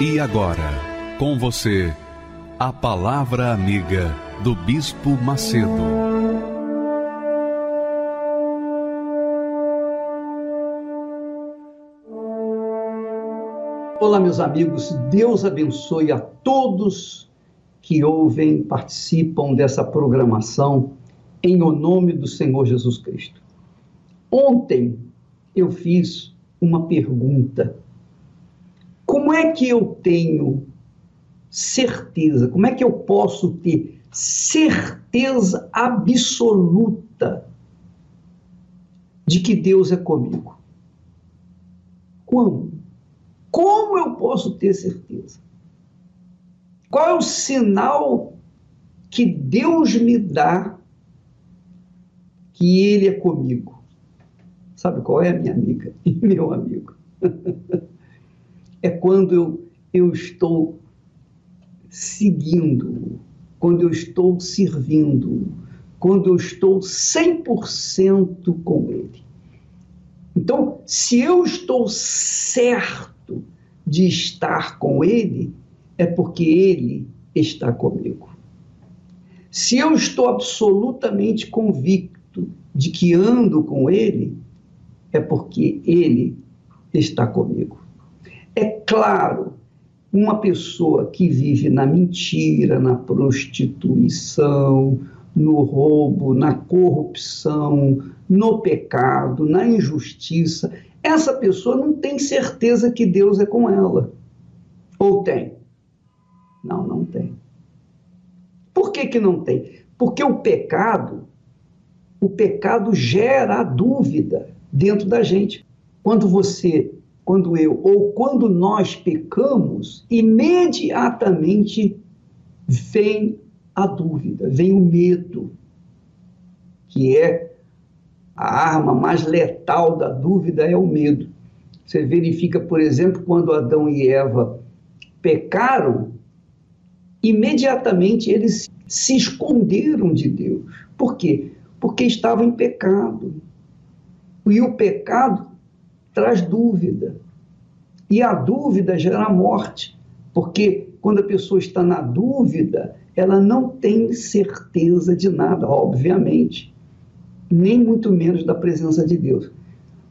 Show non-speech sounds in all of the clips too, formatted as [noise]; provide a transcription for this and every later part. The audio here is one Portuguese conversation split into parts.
E agora, com você, a Palavra Amiga do Bispo Macedo. Olá, meus amigos, Deus abençoe a todos que ouvem, participam dessa programação, em o nome do Senhor Jesus Cristo. Ontem eu fiz uma pergunta como é que eu tenho certeza? Como é que eu posso ter certeza absoluta de que Deus é comigo? Como? Como eu posso ter certeza? Qual é o sinal que Deus me dá que Ele é comigo? Sabe qual é, minha amiga [laughs] e meu amigo? É quando eu, eu estou seguindo, quando eu estou servindo, quando eu estou 100% com Ele. Então, se eu estou certo de estar com Ele, é porque Ele está comigo. Se eu estou absolutamente convicto de que ando com Ele, é porque Ele está comigo. É claro, uma pessoa que vive na mentira, na prostituição, no roubo, na corrupção, no pecado, na injustiça, essa pessoa não tem certeza que Deus é com ela. Ou tem? Não, não tem. Por que, que não tem? Porque o pecado, o pecado gera dúvida dentro da gente. Quando você quando eu ou quando nós pecamos, imediatamente vem a dúvida, vem o medo, que é a arma mais letal da dúvida é o medo. Você verifica, por exemplo, quando Adão e Eva pecaram, imediatamente eles se esconderam de Deus. Por quê? Porque estavam em pecado. E o pecado traz dúvida. E a dúvida gera morte, porque quando a pessoa está na dúvida, ela não tem certeza de nada, obviamente, nem muito menos da presença de Deus.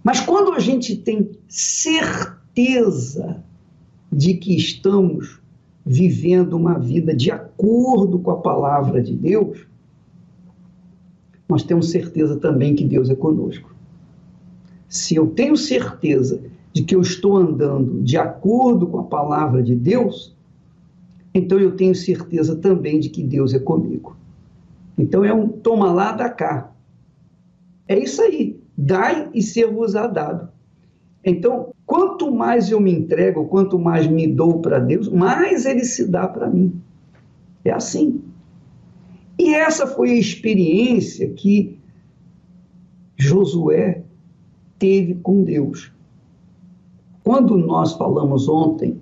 Mas quando a gente tem certeza de que estamos vivendo uma vida de acordo com a palavra de Deus, nós temos certeza também que Deus é conosco se eu tenho certeza de que eu estou andando de acordo com a palavra de Deus, então eu tenho certeza também de que Deus é comigo. Então é um toma lá, da cá. É isso aí. Dai e ser-vos-á dado. Então, quanto mais eu me entrego, quanto mais me dou para Deus, mais ele se dá para mim. É assim. E essa foi a experiência que Josué teve com Deus. Quando nós falamos ontem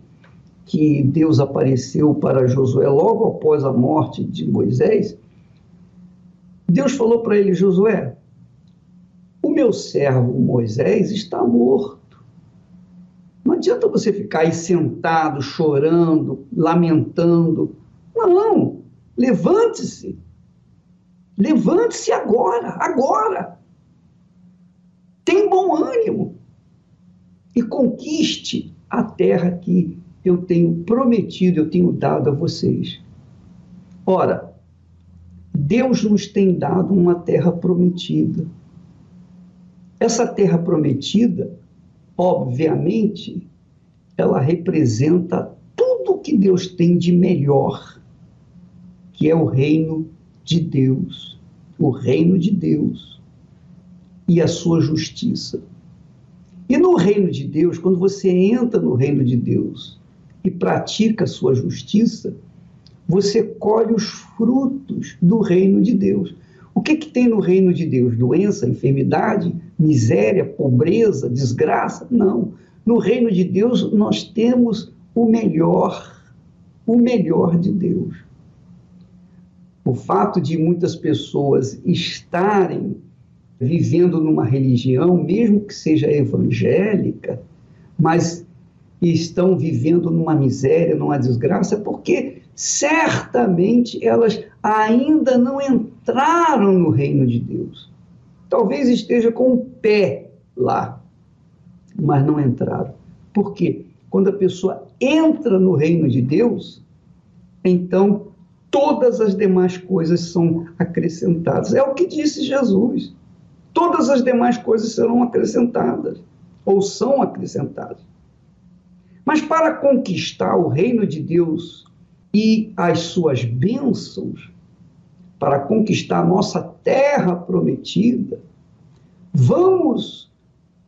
que Deus apareceu para Josué logo após a morte de Moisés, Deus falou para ele: Josué, o meu servo Moisés está morto. Não adianta você ficar aí sentado, chorando, lamentando. Não, levante-se. Levante-se agora, agora. Tem bom ânimo e conquiste a terra que eu tenho prometido, eu tenho dado a vocês. Ora, Deus nos tem dado uma terra prometida. Essa terra prometida, obviamente, ela representa tudo que Deus tem de melhor, que é o reino de Deus. O reino de Deus e a sua justiça. E no reino de Deus, quando você entra no reino de Deus e pratica a sua justiça, você colhe os frutos do reino de Deus. O que, que tem no reino de Deus? Doença, enfermidade, miséria, pobreza, desgraça? Não. No reino de Deus nós temos o melhor, o melhor de Deus. O fato de muitas pessoas estarem vivendo numa religião, mesmo que seja evangélica, mas estão vivendo numa miséria, numa desgraça, porque certamente elas ainda não entraram no reino de Deus. Talvez esteja com o pé lá, mas não entraram. Por quê? Quando a pessoa entra no reino de Deus, então todas as demais coisas são acrescentadas. É o que disse Jesus. Todas as demais coisas serão acrescentadas, ou são acrescentadas. Mas para conquistar o reino de Deus e as suas bênçãos, para conquistar a nossa terra prometida, vamos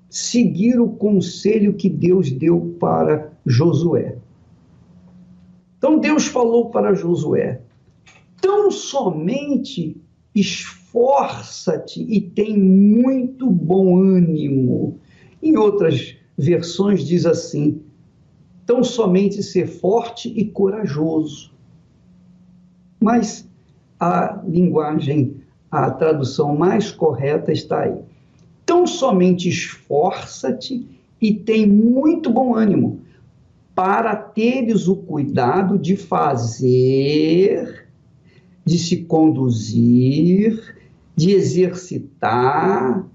seguir o conselho que Deus deu para Josué. Então Deus falou para Josué: tão somente esforça-te e tem muito bom ânimo. Em outras versões diz assim: tão somente ser forte e corajoso. Mas a linguagem, a tradução mais correta está aí. Tão somente esforça-te e tem muito bom ânimo, para teres o cuidado de fazer, de se conduzir, de exercitar,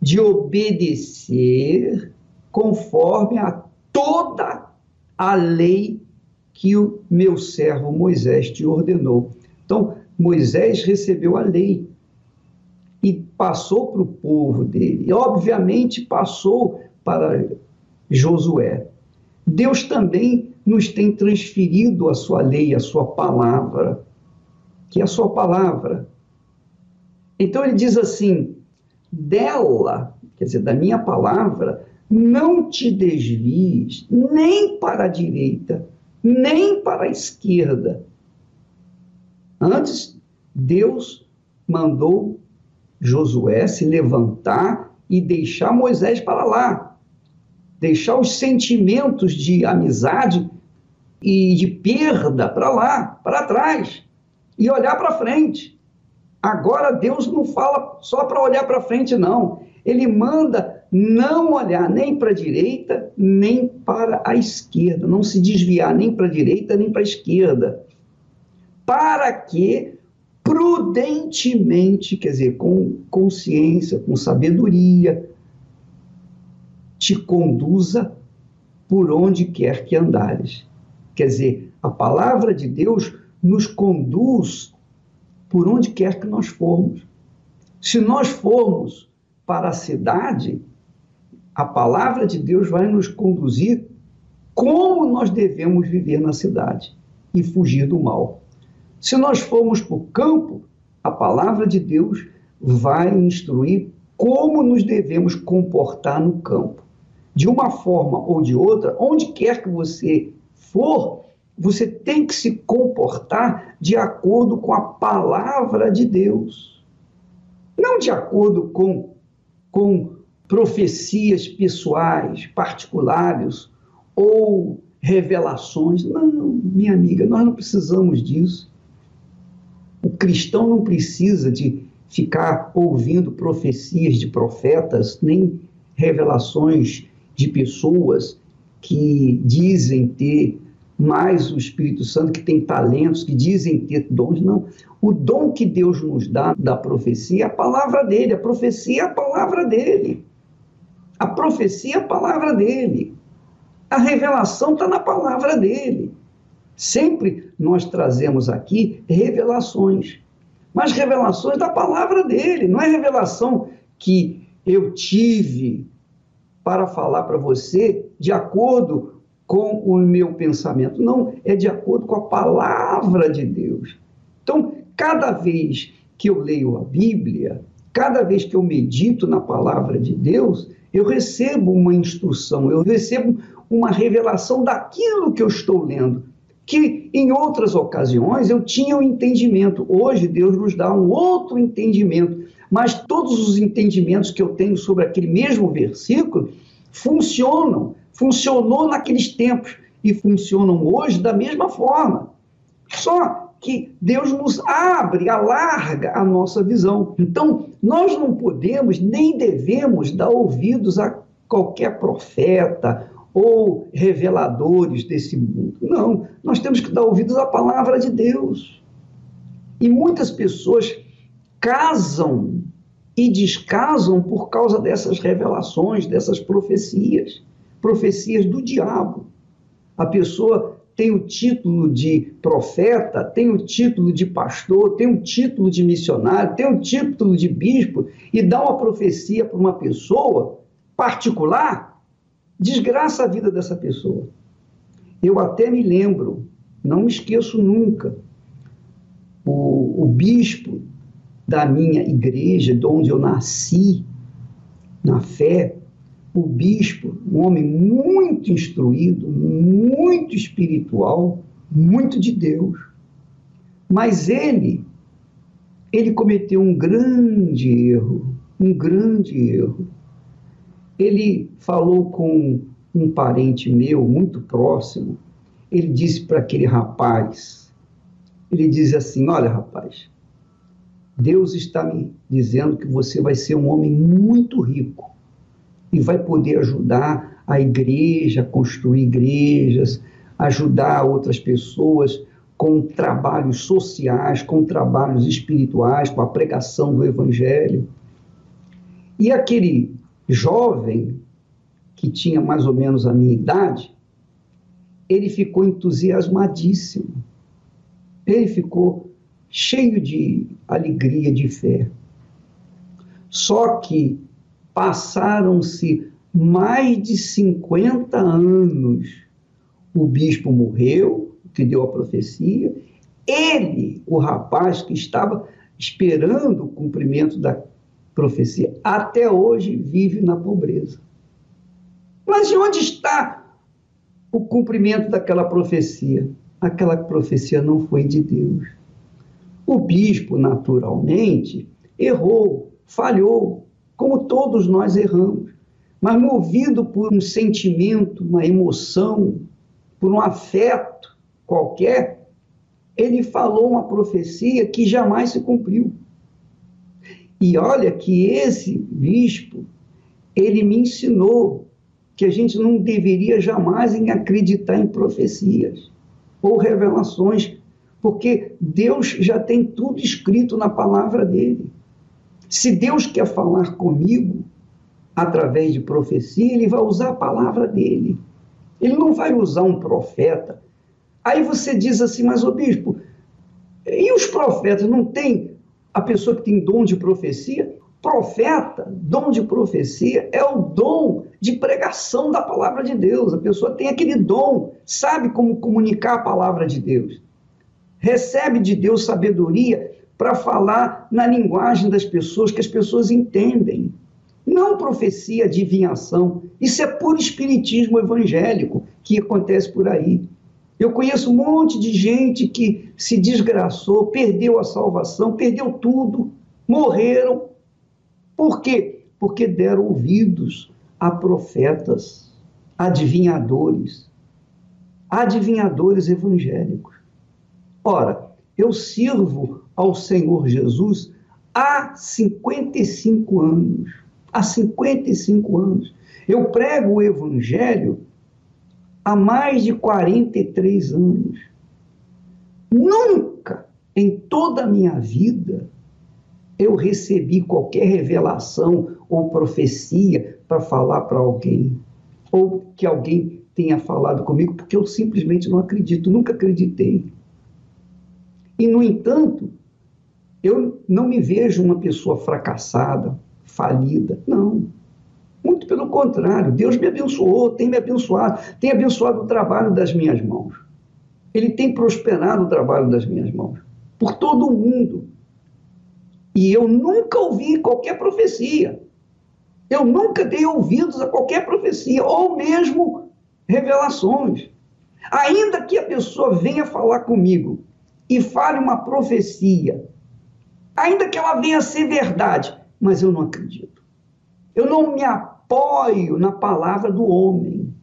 de obedecer, conforme a toda a lei que o meu servo Moisés te ordenou. Então, Moisés recebeu a lei e passou para o povo dele. E, obviamente, passou para Josué. Deus também nos tem transferido a sua lei, a sua palavra, que é a sua palavra. Então ele diz assim: dela, quer dizer, da minha palavra, não te desvies nem para a direita, nem para a esquerda. Antes, Deus mandou Josué se levantar e deixar Moisés para lá, deixar os sentimentos de amizade e de perda para lá, para trás, e olhar para frente. Agora Deus não fala só para olhar para frente, não. Ele manda não olhar nem para a direita, nem para a esquerda, não se desviar nem para a direita, nem para a esquerda. Para que prudentemente, quer dizer, com consciência, com sabedoria, te conduza por onde quer que andares. Quer dizer, a palavra de Deus nos conduz por onde quer que nós formos. Se nós formos para a cidade, a palavra de Deus vai nos conduzir como nós devemos viver na cidade e fugir do mal. Se nós formos para o campo, a palavra de Deus vai instruir como nos devemos comportar no campo. De uma forma ou de outra, onde quer que você for, você tem que se comportar de acordo com a palavra de Deus. Não de acordo com, com profecias pessoais, particulares ou revelações. Não, minha amiga, nós não precisamos disso. O cristão não precisa de ficar ouvindo profecias de profetas, nem revelações de pessoas que dizem ter mais o Espírito Santo, que tem talentos, que dizem ter dons. Não. O dom que Deus nos dá da profecia é a palavra dele. A profecia é a palavra dele. A profecia é a palavra dele. A revelação está na palavra dele. Sempre nós trazemos aqui revelações, mas revelações da palavra dele, não é revelação que eu tive para falar para você de acordo com o meu pensamento. Não, é de acordo com a palavra de Deus. Então, cada vez que eu leio a Bíblia, cada vez que eu medito na palavra de Deus, eu recebo uma instrução, eu recebo uma revelação daquilo que eu estou lendo. Que em outras ocasiões eu tinha um entendimento. Hoje Deus nos dá um outro entendimento. Mas todos os entendimentos que eu tenho sobre aquele mesmo versículo funcionam. Funcionou naqueles tempos e funcionam hoje da mesma forma. Só que Deus nos abre, alarga a nossa visão. Então, nós não podemos nem devemos dar ouvidos a qualquer profeta ou reveladores desse mundo. Não, nós temos que dar ouvidos à palavra de Deus. E muitas pessoas casam e descasam por causa dessas revelações, dessas profecias, profecias do diabo. A pessoa tem o título de profeta, tem o título de pastor, tem o título de missionário, tem o título de bispo e dá uma profecia para uma pessoa particular, desgraça a vida dessa pessoa. Eu até me lembro, não me esqueço nunca, o, o bispo da minha igreja, de onde eu nasci, na fé, o bispo, um homem muito instruído, muito espiritual, muito de Deus. Mas ele, ele cometeu um grande erro, um grande erro. Ele falou com um parente meu, muito próximo, ele disse para aquele rapaz, ele diz assim, olha rapaz, Deus está me dizendo que você vai ser um homem muito rico e vai poder ajudar a igreja a construir igrejas, ajudar outras pessoas com trabalhos sociais, com trabalhos espirituais, com a pregação do evangelho. E aquele jovem que tinha mais ou menos a minha idade, ele ficou entusiasmadíssimo. Ele ficou cheio de alegria, de fé. Só que Passaram-se mais de 50 anos. O bispo morreu, que deu a profecia. Ele, o rapaz que estava esperando o cumprimento da profecia, até hoje vive na pobreza. Mas de onde está o cumprimento daquela profecia? Aquela profecia não foi de Deus. O bispo, naturalmente, errou, falhou, como todos nós erramos, mas movido por um sentimento, uma emoção, por um afeto qualquer, ele falou uma profecia que jamais se cumpriu. E olha que esse bispo, ele me ensinou que a gente não deveria jamais acreditar em profecias ou revelações, porque Deus já tem tudo escrito na palavra dele. Se Deus quer falar comigo através de profecia, ele vai usar a palavra dele. Ele não vai usar um profeta. Aí você diz assim, mas o bispo, e os profetas não tem a pessoa que tem dom de profecia? Profeta, dom de profecia, é o dom de pregação da palavra de Deus. A pessoa tem aquele dom, sabe como comunicar a palavra de Deus. Recebe de Deus sabedoria para falar na linguagem das pessoas que as pessoas entendem. Não profecia, adivinhação. Isso é puro espiritismo evangélico que acontece por aí. Eu conheço um monte de gente que se desgraçou, perdeu a salvação, perdeu tudo, morreram. Por quê? Porque deram ouvidos a profetas, adivinhadores, adivinhadores evangélicos. Ora, eu sirvo ao Senhor Jesus há 55 anos. Há 55 anos. Eu prego o Evangelho há mais de 43 anos. Nunca em toda a minha vida eu recebi qualquer revelação ou profecia para falar para alguém, ou que alguém tenha falado comigo, porque eu simplesmente não acredito, nunca acreditei. E, no entanto, eu não me vejo uma pessoa fracassada, falida. Não. Muito pelo contrário. Deus me abençoou, tem me abençoado, tem abençoado o trabalho das minhas mãos. Ele tem prosperado o trabalho das minhas mãos. Por todo o mundo. E eu nunca ouvi qualquer profecia. Eu nunca dei ouvidos a qualquer profecia, ou mesmo revelações. Ainda que a pessoa venha falar comigo e fale uma profecia, ainda que ela venha a ser verdade, mas eu não acredito. Eu não me apoio na palavra do homem.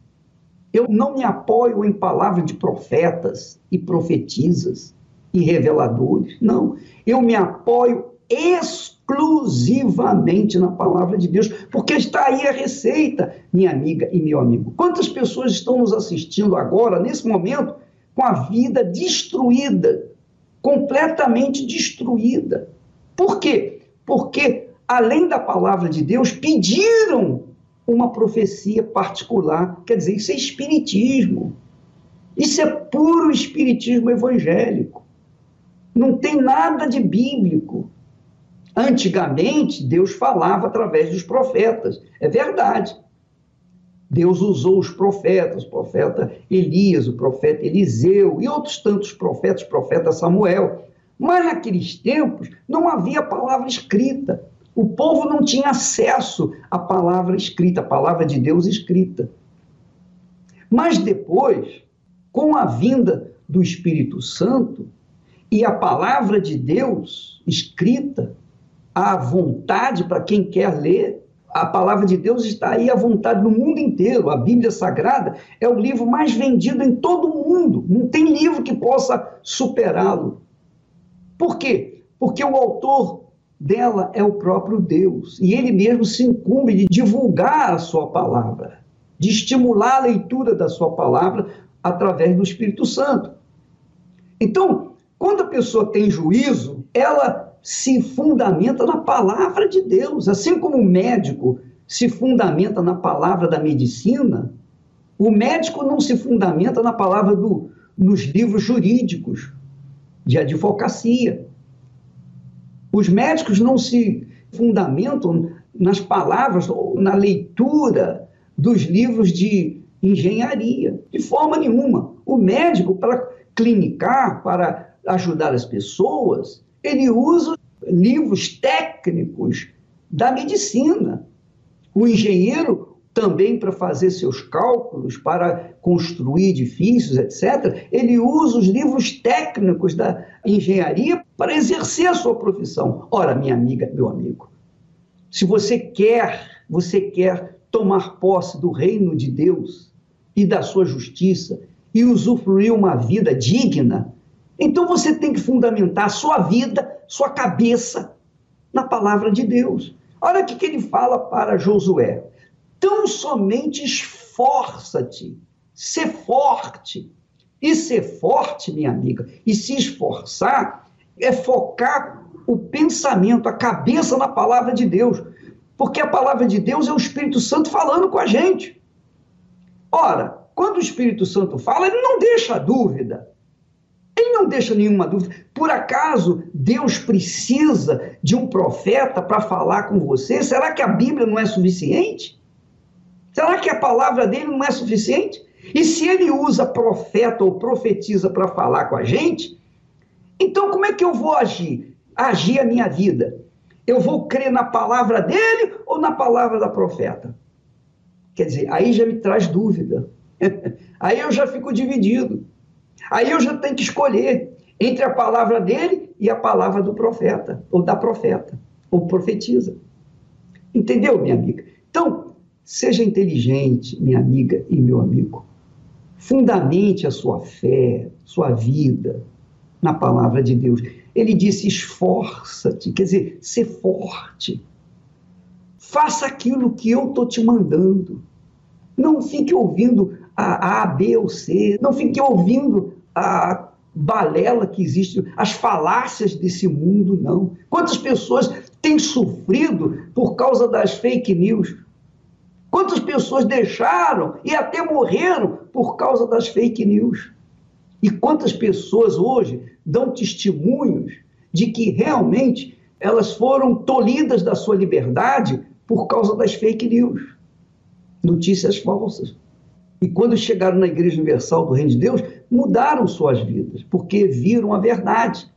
Eu não me apoio em palavras de profetas e profetisas e reveladores. Não. Eu me apoio exclusivamente na palavra de Deus, porque está aí a receita, minha amiga e meu amigo. Quantas pessoas estão nos assistindo agora, nesse momento, com a vida destruída, completamente destruída? Por quê? Porque, além da palavra de Deus, pediram uma profecia particular. Quer dizer, isso é espiritismo. Isso é puro espiritismo evangélico. Não tem nada de bíblico. Antigamente, Deus falava através dos profetas. É verdade. Deus usou os profetas, o profeta Elias, o profeta Eliseu e outros tantos profetas, profeta Samuel. Mas naqueles tempos não havia palavra escrita. O povo não tinha acesso à palavra escrita, à palavra de Deus escrita. Mas depois, com a vinda do Espírito Santo e a palavra de Deus escrita, à vontade para quem quer ler. A palavra de Deus está aí à vontade no mundo inteiro. A Bíblia Sagrada é o livro mais vendido em todo o mundo. Não tem livro que possa superá-lo. Por quê? Porque o autor dela é o próprio Deus. E ele mesmo se incumbe de divulgar a sua palavra, de estimular a leitura da sua palavra através do Espírito Santo. Então, quando a pessoa tem juízo, ela se fundamenta na palavra de Deus. Assim como o médico se fundamenta na palavra da medicina, o médico não se fundamenta na palavra do, nos livros jurídicos de advocacia. Os médicos não se fundamentam nas palavras ou na leitura dos livros de engenharia, de forma nenhuma. O médico, para clinicar, para ajudar as pessoas, ele usa livros técnicos da medicina. O engenheiro também para fazer seus cálculos, para construir edifícios, etc., ele usa os livros técnicos da engenharia para exercer a sua profissão. Ora, minha amiga, meu amigo, se você quer, você quer tomar posse do reino de Deus e da sua justiça e usufruir uma vida digna, então você tem que fundamentar sua vida, sua cabeça na palavra de Deus. Olha o que ele fala para Josué. Tão somente esforça-te, ser forte. E ser forte, minha amiga, e se esforçar é focar o pensamento, a cabeça na palavra de Deus. Porque a palavra de Deus é o Espírito Santo falando com a gente. Ora, quando o Espírito Santo fala, ele não deixa dúvida. Ele não deixa nenhuma dúvida. Por acaso Deus precisa de um profeta para falar com você? Será que a Bíblia não é suficiente? Será que a palavra dele não é suficiente? E se ele usa profeta ou profetiza para falar com a gente, então como é que eu vou agir? Agir a minha vida. Eu vou crer na palavra dele ou na palavra da profeta? Quer dizer, aí já me traz dúvida. [laughs] aí eu já fico dividido. Aí eu já tenho que escolher entre a palavra dele e a palavra do profeta, ou da profeta, ou profetiza. Entendeu, minha amiga? Então, seja inteligente, minha amiga e meu amigo. Fundamente a sua fé, sua vida na palavra de Deus. Ele disse: esforça-te, quer dizer, ser forte. Faça aquilo que eu estou te mandando. Não fique ouvindo a A, B ou C. Não fique ouvindo a balela que existe, as falácias desse mundo, não. Quantas pessoas têm sofrido por causa das fake news? Quantas pessoas deixaram e até morreram por causa das fake news? E quantas pessoas hoje dão testemunhos de que realmente elas foram tolhidas da sua liberdade por causa das fake news, notícias falsas. E quando chegaram na Igreja Universal do Reino de Deus, mudaram suas vidas, porque viram a verdade.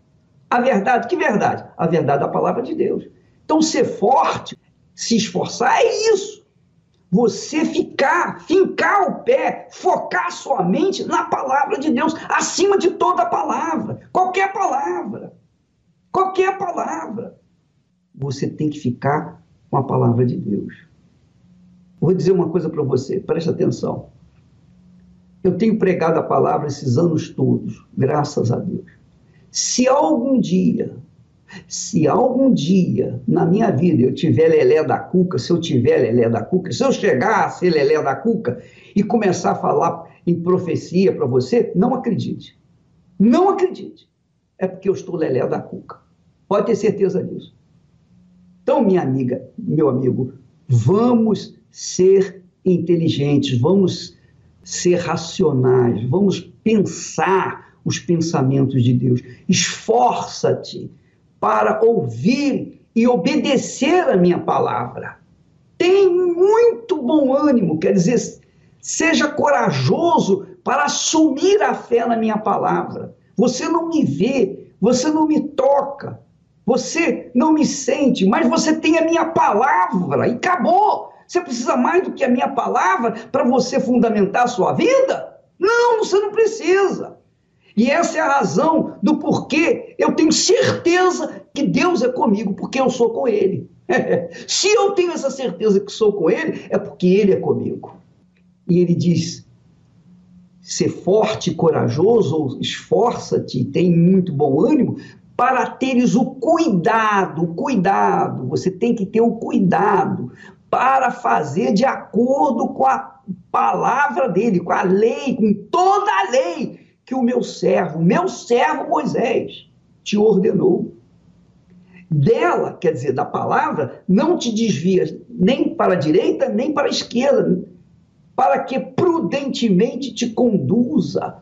A verdade, que verdade? A verdade da palavra de Deus. Então, ser forte, se esforçar, é isso. Você ficar, fincar o pé, focar sua mente na palavra de Deus, acima de toda palavra, qualquer palavra. Qualquer palavra. Você tem que ficar com a palavra de Deus. Vou dizer uma coisa para você, preste atenção. Eu tenho pregado a palavra esses anos todos, graças a Deus. Se algum dia, se algum dia na minha vida eu tiver lelé da cuca, se eu tiver lelé da cuca, se eu chegar a ser lelé da cuca e começar a falar em profecia para você, não acredite. Não acredite. É porque eu estou lelé da cuca. Pode ter certeza disso. Então, minha amiga, meu amigo, vamos ser inteligentes, vamos ser racionais, vamos pensar os pensamentos de Deus. Esforça-te para ouvir e obedecer a minha palavra. Tem muito bom ânimo, quer dizer, seja corajoso para assumir a fé na minha palavra. Você não me vê, você não me toca, você não me sente, mas você tem a minha palavra e acabou. Você precisa mais do que a minha palavra para você fundamentar a sua vida? Não, você não precisa. E essa é a razão do porquê eu tenho certeza que Deus é comigo, porque eu sou com Ele. [laughs] Se eu tenho essa certeza que sou com Ele, é porque Ele é comigo. E Ele diz: ser forte e corajoso, esforça-te, tem muito bom ânimo, para teres o cuidado, o cuidado, você tem que ter o cuidado para fazer de acordo com a palavra dele, com a lei, com toda a lei que o meu servo, meu servo Moisés, te ordenou. Dela, quer dizer, da palavra, não te desvias nem para a direita, nem para a esquerda, para que prudentemente te conduza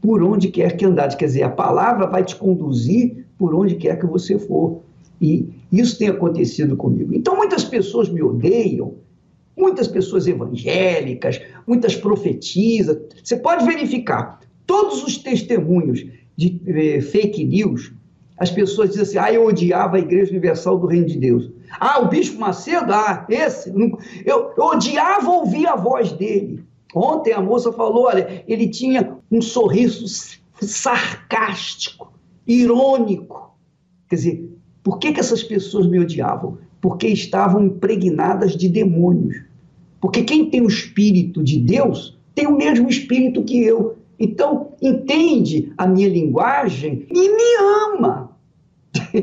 por onde quer que andares. Quer dizer, a palavra vai te conduzir por onde quer que você for. E isso tem acontecido comigo. Então, muitas pessoas me odeiam, muitas pessoas evangélicas, muitas profetizas. Você pode verificar todos os testemunhos de eh, fake news. As pessoas dizem assim: ah, eu odiava a Igreja Universal do Reino de Deus. Ah, o Bispo Macedo, ah, esse. Eu, eu odiava ouvir a voz dele. Ontem a moça falou: olha, ele tinha um sorriso sarcástico, irônico. Quer dizer, por que, que essas pessoas me odiavam? Porque estavam impregnadas de demônios. Porque quem tem o espírito de Deus tem o mesmo espírito que eu. Então, entende a minha linguagem e me ama. [laughs]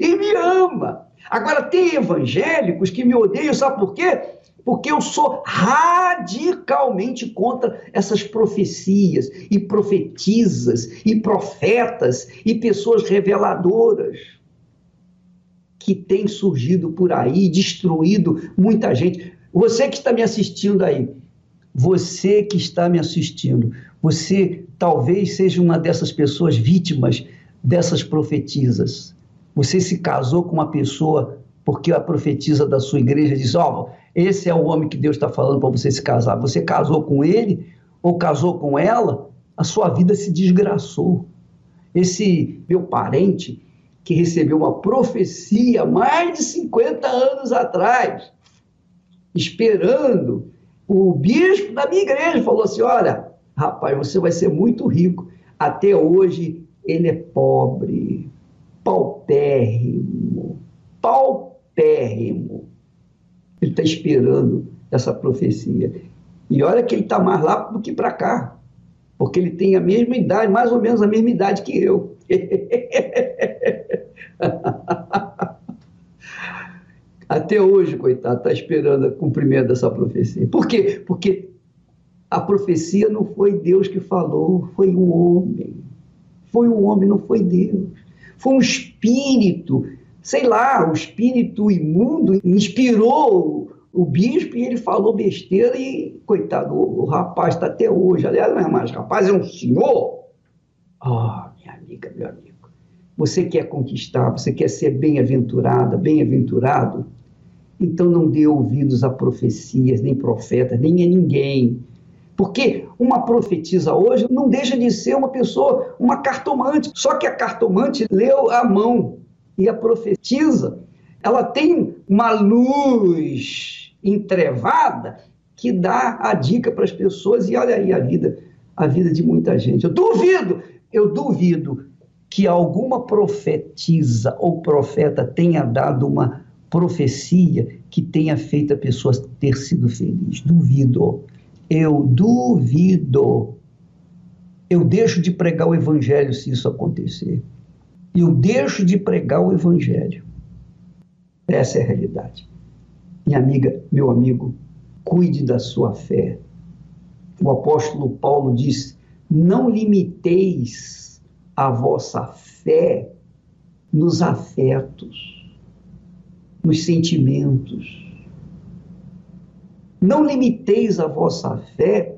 e me ama. Agora, tem evangélicos que me odeiam, sabe por quê? Porque eu sou radicalmente contra essas profecias e profetizas e profetas e pessoas reveladoras que têm surgido por aí, destruído muita gente. Você que está me assistindo aí, você que está me assistindo, você talvez seja uma dessas pessoas vítimas dessas profetisas. Você se casou com uma pessoa porque a profetisa da sua igreja diz: Ó, oh, esse é o homem que Deus está falando para você se casar. Você casou com ele ou casou com ela, a sua vida se desgraçou. Esse meu parente que recebeu uma profecia mais de 50 anos atrás, esperando o bispo da minha igreja falou assim: olha, rapaz, você vai ser muito rico. Até hoje ele é pobre, paupérrimo, paupérrimo. Ele está esperando essa profecia. E olha que ele está mais lá do que para cá, porque ele tem a mesma idade, mais ou menos a mesma idade que eu. [laughs] Até hoje, coitado, está esperando o cumprimento dessa profecia. Por quê? Porque a profecia não foi Deus que falou, foi o homem. Foi o homem, não foi Deus. Foi um espírito, sei lá, o espírito imundo inspirou o bispo e ele falou besteira e, coitado, o, o rapaz está até hoje. Aliás, não é mais rapaz, é um senhor. Ah, oh, minha amiga, meu amigo. Você quer conquistar, você quer ser bem-aventurada, bem-aventurado? Então não dê ouvidos a profecias, nem profetas, nem a ninguém. Porque uma profetisa hoje não deixa de ser uma pessoa, uma cartomante. Só que a cartomante leu a mão e a profetisa, ela tem uma luz entrevada que dá a dica para as pessoas e olha aí a vida, a vida de muita gente. Eu duvido, eu duvido que alguma profetisa ou profeta tenha dado uma profecia que tenha feito a pessoa ter sido feliz. Duvido. Eu duvido. Eu deixo de pregar o evangelho se isso acontecer. Eu deixo de pregar o evangelho. Essa é a realidade. Minha amiga, meu amigo, cuide da sua fé. O apóstolo Paulo diz: não limiteis a vossa fé nos afetos, nos sentimentos não limiteis a vossa fé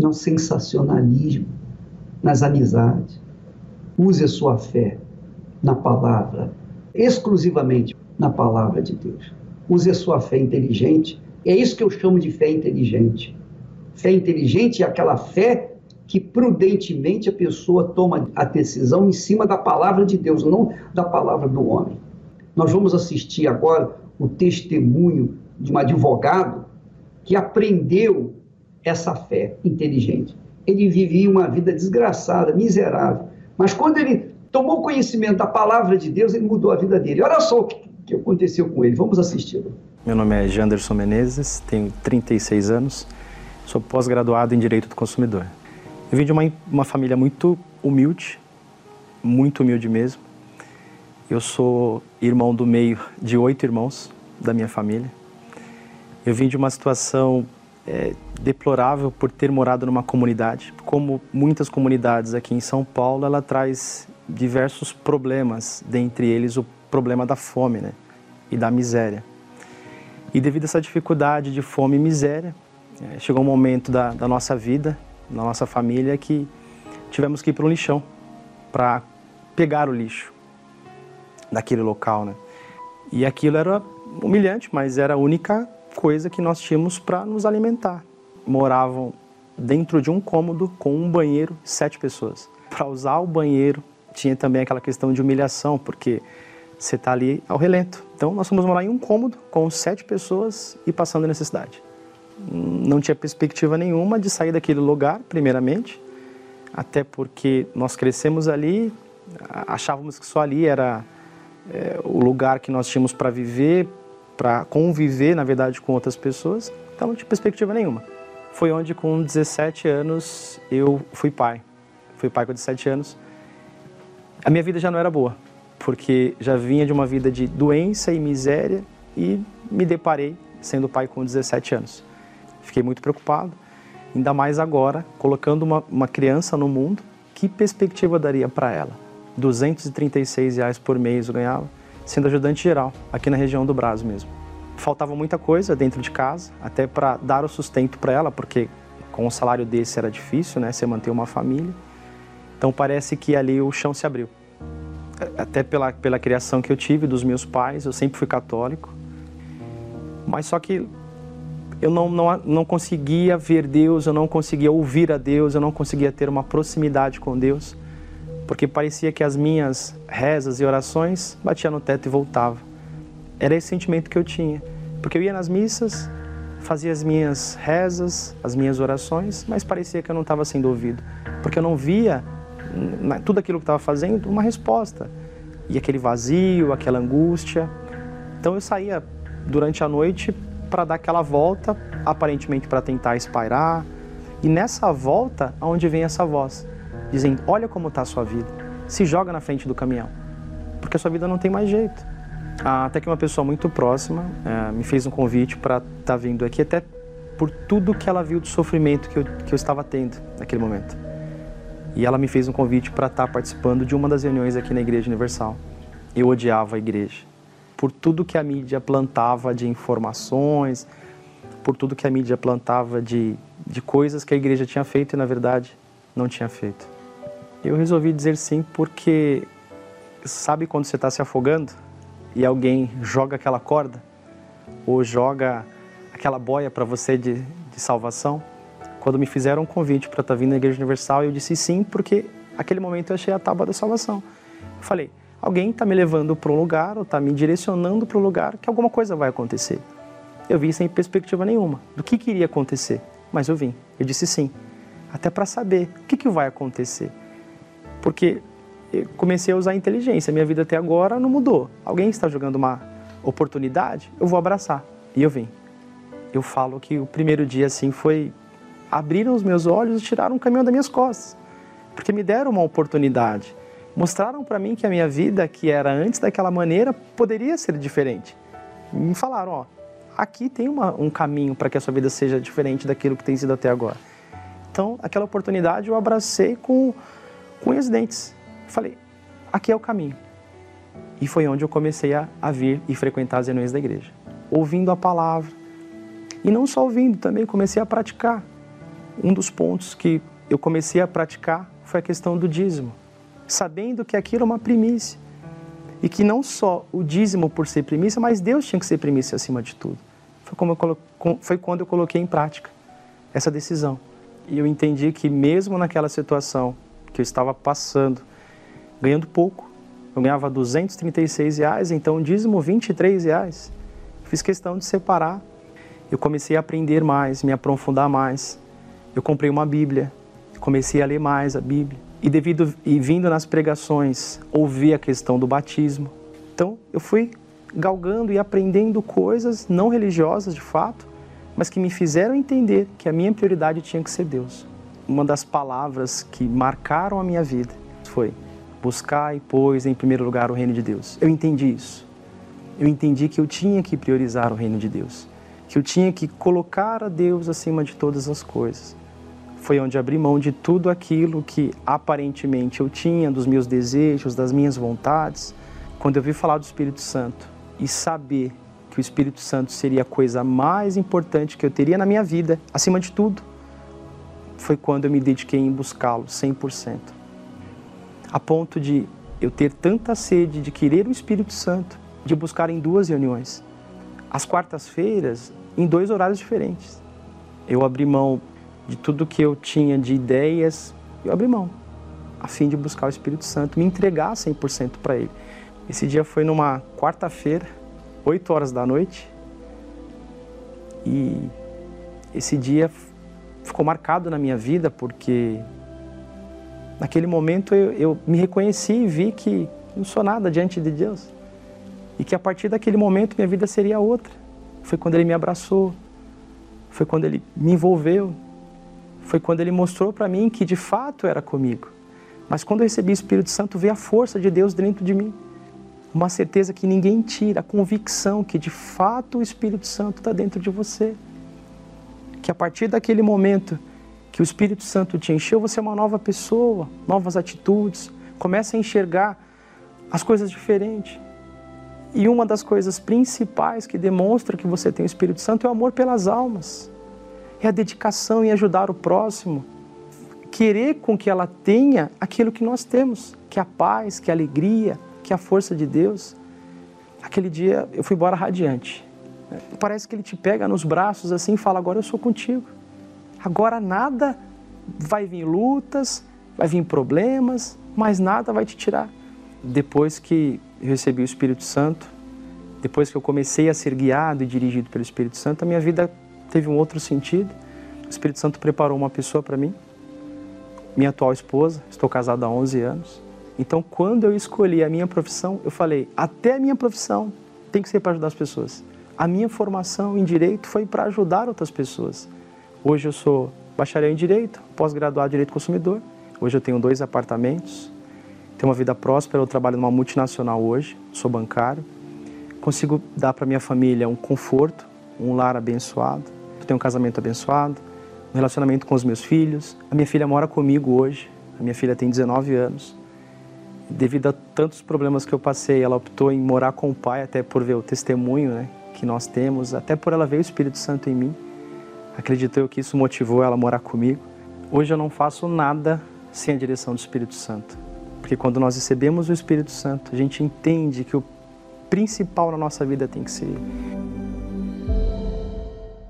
no sensacionalismo, nas amizades. Use a sua fé na palavra, exclusivamente na palavra de Deus. Use a sua fé inteligente. É isso que eu chamo de fé inteligente. Fé inteligente é aquela fé que prudentemente a pessoa toma a decisão em cima da palavra de Deus, não da palavra do homem. Nós vamos assistir agora o testemunho de um advogado que aprendeu essa fé inteligente. Ele vivia uma vida desgraçada, miserável. Mas quando ele tomou conhecimento da palavra de Deus, ele mudou a vida dele. Olha só o que, aconteceu com ele. Vamos assisti-lo. Meu nome é Janderson Menezes, tenho 36 anos, sou pós-graduado em Direito do Consumidor. Eu vim de uma, uma família muito humilde, muito humilde mesmo. Eu sou irmão do meio de oito irmãos da minha família. Eu vim de uma situação é, deplorável por ter morado numa comunidade. Como muitas comunidades aqui em São Paulo, ela traz diversos problemas, dentre eles o problema da fome né? e da miséria. E devido a essa dificuldade de fome e miséria, é, chegou um momento da, da nossa vida, da nossa família, que tivemos que ir para um lixão para pegar o lixo daquele local. Né? E aquilo era humilhante, mas era a única coisa que nós tínhamos para nos alimentar. Moravam dentro de um cômodo com um banheiro, sete pessoas. Para usar o banheiro, tinha também aquela questão de humilhação, porque você está ali ao relento. Então, nós fomos morar em um cômodo com sete pessoas e passando necessidade. Não tinha perspectiva nenhuma de sair daquele lugar, primeiramente, até porque nós crescemos ali, achávamos que só ali era é, o lugar que nós tínhamos para viver, para conviver, na verdade, com outras pessoas, então não tinha perspectiva nenhuma. Foi onde, com 17 anos, eu fui pai. Fui pai com 17 anos. A minha vida já não era boa, porque já vinha de uma vida de doença e miséria e me deparei sendo pai com 17 anos. Fiquei muito preocupado, ainda mais agora, colocando uma, uma criança no mundo, que perspectiva daria para ela? 236 reais por mês eu ganhava sendo ajudante geral, aqui na região do Brasil mesmo. Faltava muita coisa dentro de casa, até para dar o sustento para ela, porque com um salário desse era difícil, né, você manter uma família. Então parece que ali o chão se abriu. Até pela, pela criação que eu tive dos meus pais, eu sempre fui católico. Mas só que eu não, não, não conseguia ver Deus, eu não conseguia ouvir a Deus, eu não conseguia ter uma proximidade com Deus porque parecia que as minhas rezas e orações batiam no teto e voltavam. Era esse sentimento que eu tinha, porque eu ia nas missas, fazia as minhas rezas, as minhas orações, mas parecia que eu não estava sendo ouvido, porque eu não via tudo aquilo que estava fazendo uma resposta. E aquele vazio, aquela angústia. Então eu saía durante a noite para dar aquela volta, aparentemente para tentar espairar. E nessa volta, aonde vem essa voz? Dizendo: Olha como está a sua vida, se joga na frente do caminhão, porque a sua vida não tem mais jeito. Até que uma pessoa muito próxima é, me fez um convite para estar tá vindo aqui, até por tudo que ela viu do sofrimento que eu, que eu estava tendo naquele momento. E ela me fez um convite para estar tá participando de uma das reuniões aqui na Igreja Universal. Eu odiava a igreja. Por tudo que a mídia plantava de informações, por tudo que a mídia plantava de, de coisas que a igreja tinha feito e, na verdade, não tinha feito. Eu resolvi dizer sim porque sabe quando você está se afogando e alguém joga aquela corda ou joga aquela boia para você de, de salvação? quando me fizeram um convite para estar tá vindo na Igreja Universal, eu disse sim, porque aquele momento eu achei a tábua da salvação. Eu falei, alguém está me levando para um lugar, ou está me direcionando para um lugar que alguma coisa vai acontecer. Eu vim sem perspectiva nenhuma do que, que iria acontecer, mas eu vim. Eu disse sim, até para saber o que, que vai acontecer. Porque comecei a usar a inteligência. Minha vida até agora não mudou. Alguém está jogando uma oportunidade, eu vou abraçar. E eu vim. Eu falo que o primeiro dia assim foi abriram os meus olhos e tiraram um caminho das minhas costas, porque me deram uma oportunidade. Mostraram para mim que a minha vida, que era antes daquela maneira, poderia ser diferente. Me falaram, ó, aqui tem uma, um caminho para que a sua vida seja diferente daquilo que tem sido até agora. Então, aquela oportunidade eu abracei com, com os dentes. Falei, aqui é o caminho. E foi onde eu comecei a, a vir e frequentar as reuniões da igreja, ouvindo a palavra. E não só ouvindo, também comecei a praticar. Um dos pontos que eu comecei a praticar foi a questão do dízimo, sabendo que aquilo é uma primícia. E que não só o dízimo por ser primícia, mas Deus tinha que ser primícia acima de tudo. Foi, como foi quando eu coloquei em prática essa decisão. E eu entendi que mesmo naquela situação que eu estava passando, ganhando pouco. Eu ganhava 236 reais, então dízimo 23 reais. Fiz questão de separar. Eu comecei a aprender mais, me aprofundar mais. Eu comprei uma Bíblia, comecei a ler mais a Bíblia. E devido e vindo nas pregações, ouvi a questão do batismo. Então, eu fui galgando e aprendendo coisas não religiosas de fato, mas que me fizeram entender que a minha prioridade tinha que ser Deus. Uma das palavras que marcaram a minha vida foi Buscar e pois, em primeiro lugar, o reino de Deus. Eu entendi isso. Eu entendi que eu tinha que priorizar o reino de Deus. Que eu tinha que colocar a Deus acima de todas as coisas. Foi onde abri mão de tudo aquilo que aparentemente eu tinha, dos meus desejos, das minhas vontades. Quando eu vi falar do Espírito Santo e saber que o Espírito Santo seria a coisa mais importante que eu teria na minha vida, acima de tudo, foi quando eu me dediquei em buscá-lo 100% a ponto de eu ter tanta sede de querer o Espírito Santo, de buscar em duas reuniões. Às quartas-feiras, em dois horários diferentes. Eu abri mão de tudo que eu tinha de ideias, eu abri mão, a fim de buscar o Espírito Santo, me entregar 100% para Ele. Esse dia foi numa quarta-feira, 8 horas da noite, e esse dia ficou marcado na minha vida porque Naquele momento eu, eu me reconheci e vi que não sou nada diante de Deus. E que a partir daquele momento minha vida seria outra. Foi quando Ele me abraçou, foi quando Ele me envolveu, foi quando Ele mostrou para mim que de fato era comigo. Mas quando eu recebi o Espírito Santo, veio a força de Deus dentro de mim. Uma certeza que ninguém tira, a convicção que de fato o Espírito Santo está dentro de você. Que a partir daquele momento que o Espírito Santo te encheu, você é uma nova pessoa, novas atitudes, começa a enxergar as coisas diferentes. E uma das coisas principais que demonstra que você tem o Espírito Santo é o amor pelas almas, é a dedicação em ajudar o próximo, querer com que ela tenha aquilo que nós temos, que é a paz, que é a alegria, que é a força de Deus. Aquele dia eu fui embora radiante. Parece que ele te pega nos braços assim e fala: Agora eu sou contigo. Agora nada vai vir lutas, vai vir problemas, mas nada vai te tirar. Depois que recebi o Espírito Santo, depois que eu comecei a ser guiado e dirigido pelo Espírito Santo, a minha vida teve um outro sentido. O Espírito Santo preparou uma pessoa para mim, minha atual esposa, estou casado há 11 anos. Então, quando eu escolhi a minha profissão, eu falei: até a minha profissão tem que ser para ajudar as pessoas. A minha formação em direito foi para ajudar outras pessoas. Hoje eu sou bacharel em Direito, pós-graduado em Direito Consumidor. Hoje eu tenho dois apartamentos, tenho uma vida próspera, eu trabalho numa multinacional hoje, sou bancário. Consigo dar para minha família um conforto, um lar abençoado, eu tenho um casamento abençoado, um relacionamento com os meus filhos. A minha filha mora comigo hoje, a minha filha tem 19 anos. Devido a tantos problemas que eu passei, ela optou em morar com o pai, até por ver o testemunho né, que nós temos, até por ela ver o Espírito Santo em mim. Acredito eu que isso motivou ela a morar comigo. Hoje eu não faço nada sem a direção do Espírito Santo. Porque quando nós recebemos o Espírito Santo, a gente entende que o principal na nossa vida tem que ser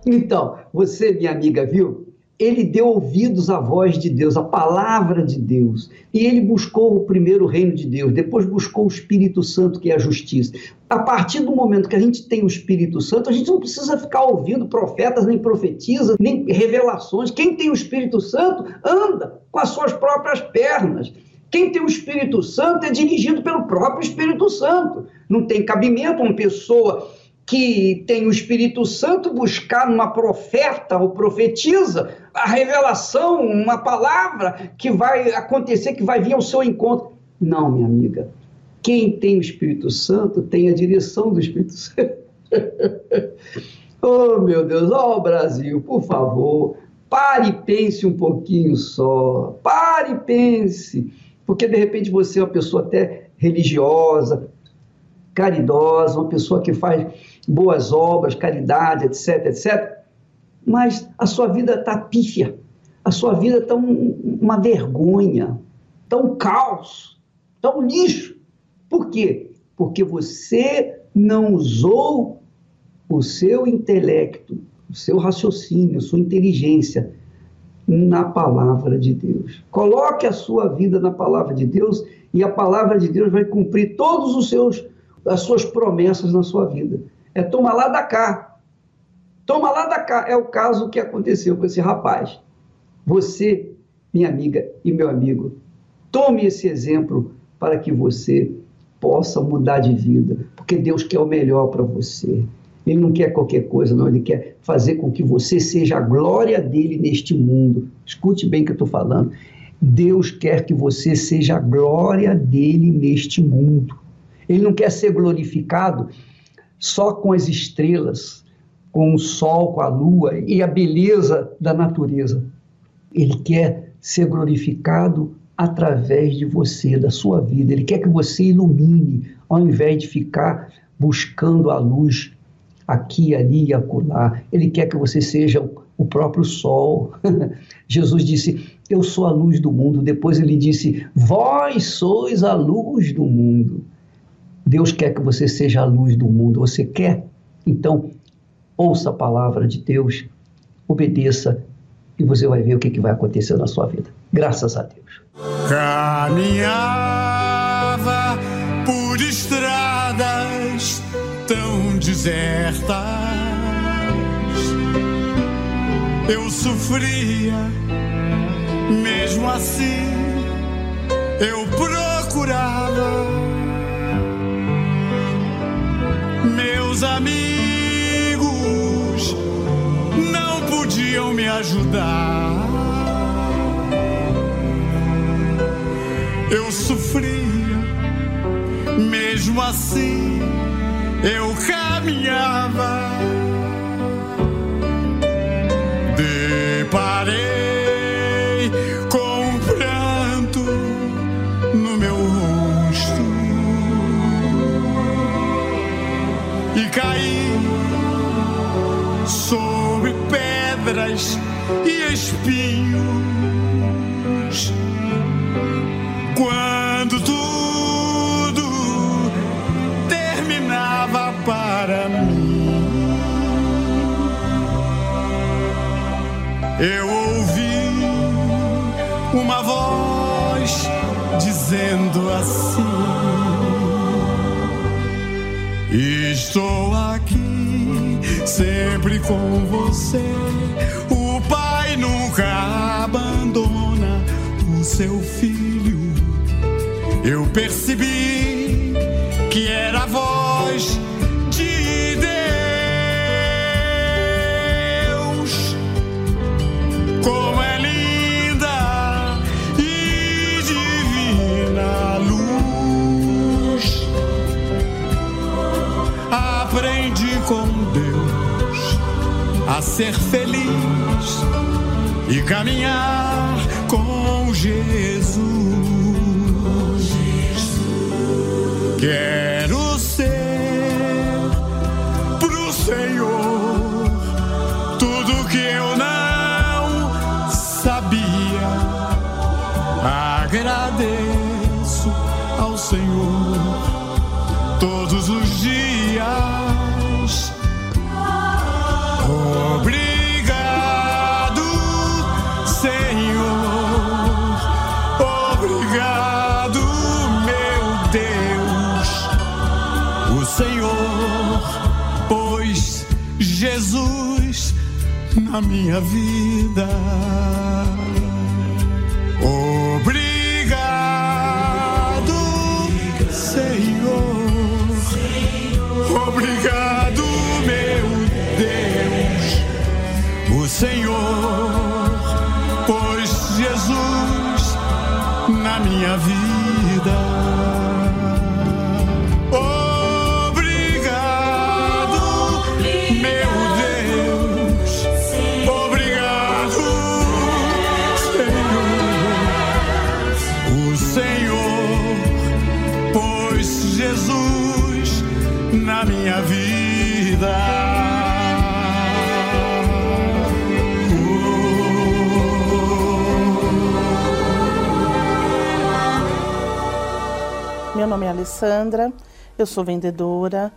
Então, você, minha amiga, viu? Ele deu ouvidos à voz de Deus, à palavra de Deus. E ele buscou o primeiro reino de Deus, depois buscou o Espírito Santo, que é a justiça. A partir do momento que a gente tem o Espírito Santo, a gente não precisa ficar ouvindo profetas, nem profetizas, nem revelações. Quem tem o Espírito Santo anda com as suas próprias pernas. Quem tem o Espírito Santo é dirigido pelo próprio Espírito Santo. Não tem cabimento uma pessoa que tem o Espírito Santo buscar numa profeta ou profetiza a revelação, uma palavra que vai acontecer, que vai vir ao seu encontro. Não, minha amiga. Quem tem o Espírito Santo tem a direção do Espírito Santo. [laughs] oh, meu Deus, ó oh, Brasil, por favor, pare e pense um pouquinho só. Pare e pense. Porque de repente você é uma pessoa até religiosa, caridosa, uma pessoa que faz boas obras, caridade, etc, etc. Mas a sua vida está pífia, a sua vida está um, uma vergonha, está um caos, está um lixo. Por quê? Porque você não usou o seu intelecto, o seu raciocínio, a sua inteligência na palavra de Deus. Coloque a sua vida na palavra de Deus e a palavra de Deus vai cumprir todos os seus as suas promessas na sua vida. É toma lá da cá. Toma lá da cá. É o caso que aconteceu com esse rapaz. Você, minha amiga e meu amigo, tome esse exemplo para que você possa mudar de vida, porque Deus quer o melhor para você. Ele não quer qualquer coisa, não. Ele quer fazer com que você seja a glória dele neste mundo. Escute bem o que eu estou falando. Deus quer que você seja a glória dele neste mundo. Ele não quer ser glorificado só com as estrelas, com o sol, com a lua e a beleza da natureza. Ele quer ser glorificado através de você, da sua vida. Ele quer que você ilumine, ao invés de ficar buscando a luz aqui, ali e acolá. Ele quer que você seja o próprio sol. [laughs] Jesus disse: Eu sou a luz do mundo. Depois ele disse: Vós sois a luz do mundo. Deus quer que você seja a luz do mundo. Você quer? Então, ouça a palavra de Deus, obedeça e você vai ver o que, que vai acontecer na sua vida. Graças a Deus. Caminhava por estradas tão desertas. Eu sofria, mesmo assim, eu procurava meus amigos não podiam me ajudar. Eu sofria, mesmo assim eu caminhava. Pedras e espinhos. Quando tudo terminava para mim, eu ouvi uma voz dizendo assim. Estou aqui sempre com você. O pai nunca abandona o seu filho. Eu percebi que era a voz a ser feliz e caminhar com Jesus. Quero ser pro Senhor tudo que eu não sabia. Agradeço ao Senhor todos os na minha vida. Obrigado, Senhor. Obrigado, meu Deus. O Senhor pôs Jesus na minha vida. Meu nome é Alessandra, eu sou vendedora,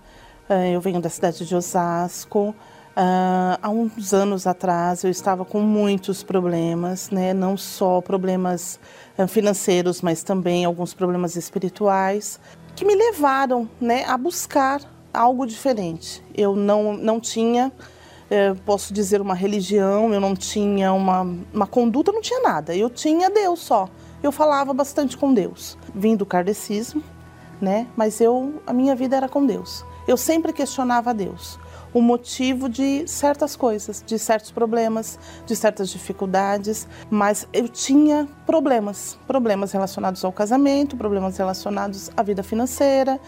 eh, eu venho da cidade de Osasco. Ah, Há uns anos atrás eu estava com muitos problemas, né? não só problemas ah, financeiros, mas também alguns problemas espirituais, que me levaram né, a buscar algo diferente. Eu não, não tinha, eh, posso dizer, uma religião, eu não tinha uma, uma conduta, não tinha nada. Eu tinha Deus só. Eu falava bastante com Deus. Vim do kardecismo, né? Mas eu, a minha vida era com Deus. Eu sempre questionava Deus o motivo de certas coisas, de certos problemas, de certas dificuldades, mas eu tinha problemas, problemas relacionados ao casamento, problemas relacionados à vida financeira,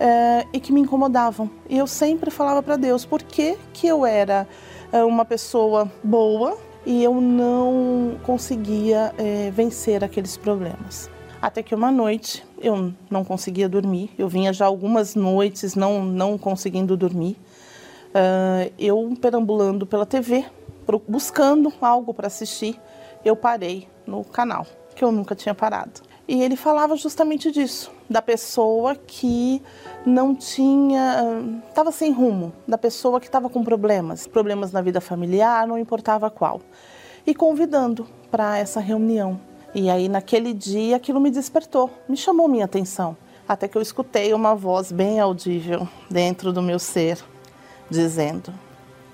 eh, e que me incomodavam. E eu sempre falava para Deus por que, que eu era eh, uma pessoa boa e eu não conseguia eh, vencer aqueles problemas. Até que uma noite eu não conseguia dormir, eu vinha já algumas noites não, não conseguindo dormir. Ah, eu perambulando pela TV, buscando algo para assistir, eu parei no canal, que eu nunca tinha parado. E ele falava justamente disso, da pessoa que não tinha, estava sem rumo, da pessoa que estava com problemas, problemas na vida familiar, não importava qual. E convidando para essa reunião. E aí naquele dia aquilo me despertou, me chamou minha atenção, até que eu escutei uma voz bem audível dentro do meu ser dizendo: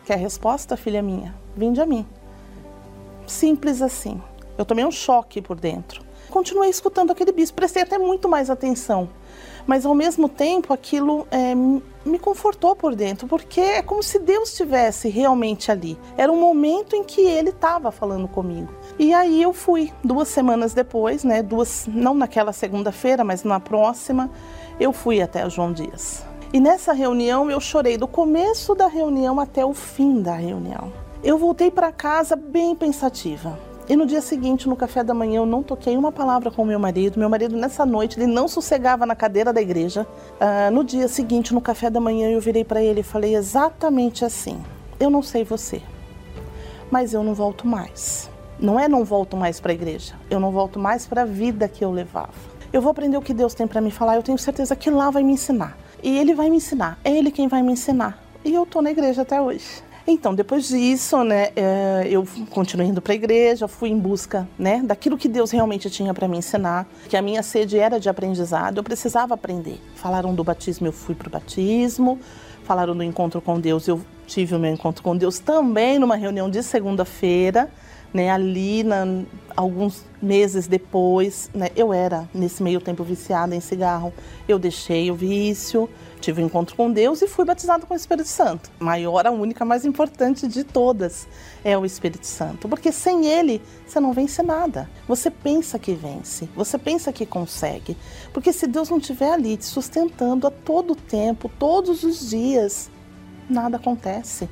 Quer resposta, filha minha? Vinde a mim. Simples assim. Eu tomei um choque por dentro. Continuei escutando aquele bispo, prestei até muito mais atenção. Mas ao mesmo tempo aquilo é, me confortou por dentro, porque é como se Deus estivesse realmente ali. Era um momento em que Ele estava falando comigo. E aí eu fui, duas semanas depois, né? Duas, não naquela segunda-feira, mas na próxima, eu fui até o João Dias. E nessa reunião eu chorei do começo da reunião até o fim da reunião. Eu voltei para casa bem pensativa. E no dia seguinte, no café da manhã, eu não toquei uma palavra com meu marido. Meu marido, nessa noite, ele não sossegava na cadeira da igreja. Ah, no dia seguinte, no café da manhã, eu virei para ele e falei exatamente assim: Eu não sei você, mas eu não volto mais. Não é não volto mais para a igreja, eu não volto mais para a vida que eu levava. Eu vou aprender o que Deus tem para me falar, eu tenho certeza que lá vai me ensinar. E Ele vai me ensinar, é Ele quem vai me ensinar. E eu tô na igreja até hoje. Então, depois disso, né, eh, eu continuei indo para a igreja, fui em busca, né, daquilo que Deus realmente tinha para me ensinar, que a minha sede era de aprendizado, eu precisava aprender. Falaram do batismo, eu fui para o batismo. Falaram do encontro com Deus, eu tive o meu encontro com Deus também numa reunião de segunda-feira, né, ali na, alguns meses depois, né, eu era nesse meio tempo viciada em cigarro, eu deixei o vício, tive um encontro com Deus e fui batizada com o Espírito Santo. Maior, a única, mais importante de todas é o Espírito Santo, porque sem ele você não vence nada. Você pensa que vence, você pensa que consegue, porque se Deus não estiver ali te sustentando a todo tempo, todos os dias, nada acontece,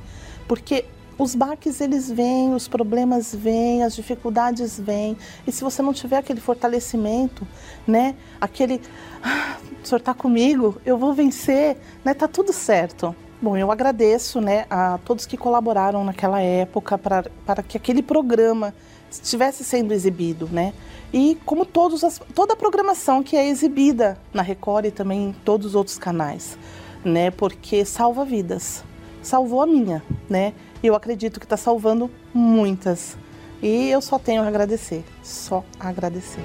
porque os baques eles vêm, os problemas vêm, as dificuldades vêm. E se você não tiver aquele fortalecimento, né, aquele ah, o senhor está comigo, eu vou vencer, né, tá tudo certo. Bom, eu agradeço, né, a todos que colaboraram naquela época para que aquele programa estivesse sendo exibido, né? E como todos as, toda a programação que é exibida na Record e também em todos os outros canais, né? Porque salva vidas. Salvou a minha, né? E eu acredito que está salvando muitas. E eu só tenho a agradecer, só agradecer.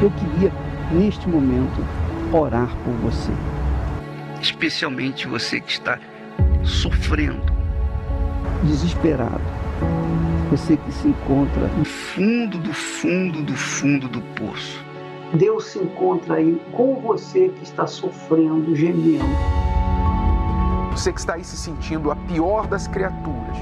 Eu queria, neste momento, orar por você. Especialmente você que está sofrendo, desesperado. Você que se encontra no fundo do fundo do fundo do poço. Deus se encontra aí com você que está sofrendo, gemendo. Você que está aí se sentindo a pior das criaturas.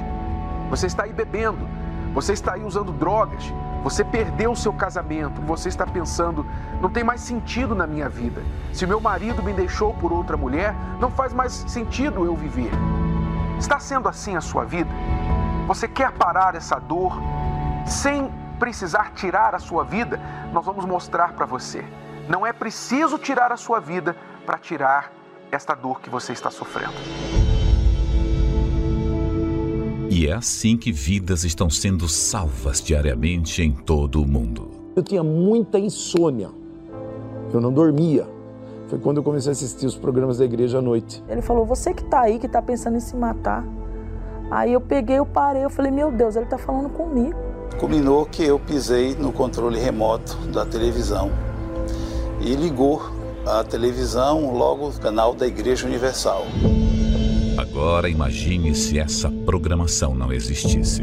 Você está aí bebendo. Você está aí usando drogas. Você perdeu o seu casamento. Você está pensando, não tem mais sentido na minha vida. Se meu marido me deixou por outra mulher, não faz mais sentido eu viver. Está sendo assim a sua vida? Você quer parar essa dor sem precisar tirar a sua vida? Nós vamos mostrar para você. Não é preciso tirar a sua vida para tirar esta dor que você está sofrendo. E é assim que vidas estão sendo salvas diariamente em todo o mundo. Eu tinha muita insônia. Eu não dormia. Foi quando eu comecei a assistir os programas da igreja à noite. Ele falou: Você que está aí, que está pensando em se matar. Aí eu peguei, eu parei, eu falei: Meu Deus, ele está falando comigo. Culminou que eu pisei no controle remoto da televisão e ligou a televisão logo o canal da Igreja Universal. Agora imagine se essa programação não existisse.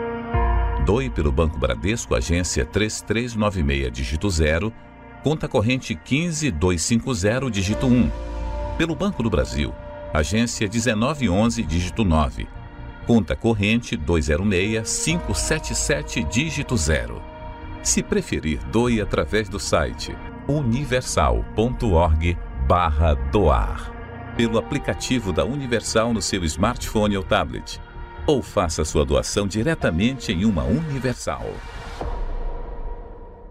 Doe pelo Banco Bradesco, agência 3396, dígito 0, conta corrente 15250, dígito 1. Pelo Banco do Brasil, agência 1911, dígito 9, conta corrente 206-577, dígito 0. Se preferir, doe através do site universal.org doar, pelo aplicativo da Universal no seu smartphone ou tablet ou faça sua doação diretamente em uma Universal.